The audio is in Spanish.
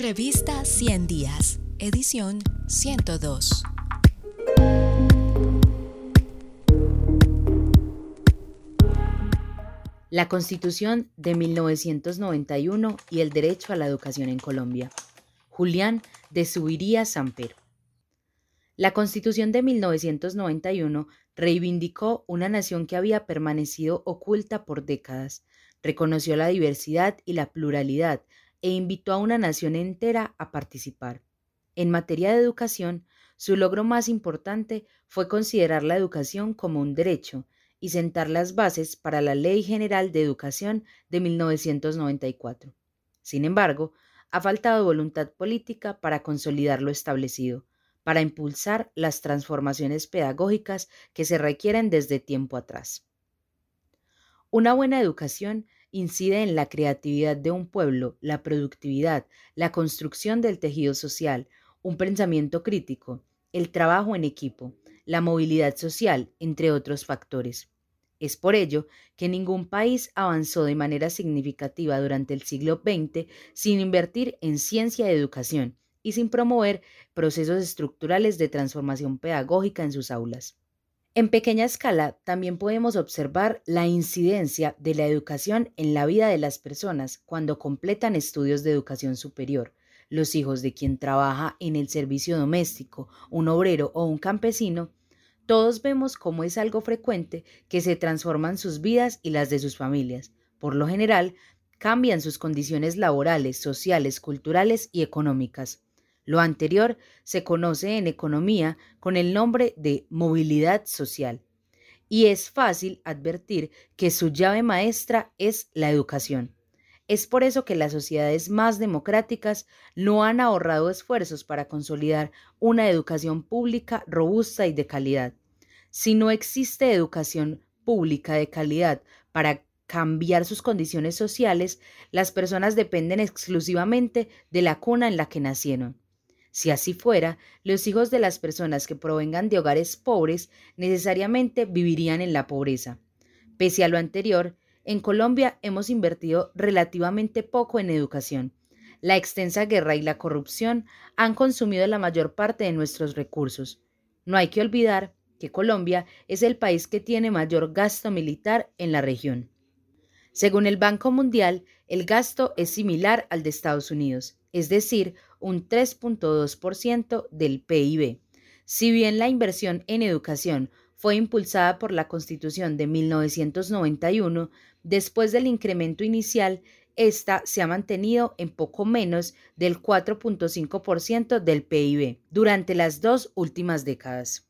Revista 100 Días, edición 102. La Constitución de 1991 y el derecho a la educación en Colombia. Julián de Subiría Samper. La Constitución de 1991 reivindicó una nación que había permanecido oculta por décadas, reconoció la diversidad y la pluralidad e invitó a una nación entera a participar. En materia de educación, su logro más importante fue considerar la educación como un derecho y sentar las bases para la Ley General de Educación de 1994. Sin embargo, ha faltado voluntad política para consolidar lo establecido, para impulsar las transformaciones pedagógicas que se requieren desde tiempo atrás. Una buena educación incide en la creatividad de un pueblo, la productividad, la construcción del tejido social, un pensamiento crítico, el trabajo en equipo, la movilidad social, entre otros factores. Es por ello que ningún país avanzó de manera significativa durante el siglo XX sin invertir en ciencia y educación, y sin promover procesos estructurales de transformación pedagógica en sus aulas. En pequeña escala también podemos observar la incidencia de la educación en la vida de las personas cuando completan estudios de educación superior. Los hijos de quien trabaja en el servicio doméstico, un obrero o un campesino, todos vemos cómo es algo frecuente que se transforman sus vidas y las de sus familias. Por lo general, cambian sus condiciones laborales, sociales, culturales y económicas. Lo anterior se conoce en economía con el nombre de movilidad social y es fácil advertir que su llave maestra es la educación. Es por eso que las sociedades más democráticas no han ahorrado esfuerzos para consolidar una educación pública robusta y de calidad. Si no existe educación pública de calidad para cambiar sus condiciones sociales, las personas dependen exclusivamente de la cuna en la que nacieron. Si así fuera, los hijos de las personas que provengan de hogares pobres necesariamente vivirían en la pobreza. Pese a lo anterior, en Colombia hemos invertido relativamente poco en educación. La extensa guerra y la corrupción han consumido la mayor parte de nuestros recursos. No hay que olvidar que Colombia es el país que tiene mayor gasto militar en la región. Según el Banco Mundial, el gasto es similar al de Estados Unidos, es decir, un 3.2% del PIB. Si bien la inversión en educación fue impulsada por la Constitución de 1991, después del incremento inicial, esta se ha mantenido en poco menos del 4.5% del PIB durante las dos últimas décadas.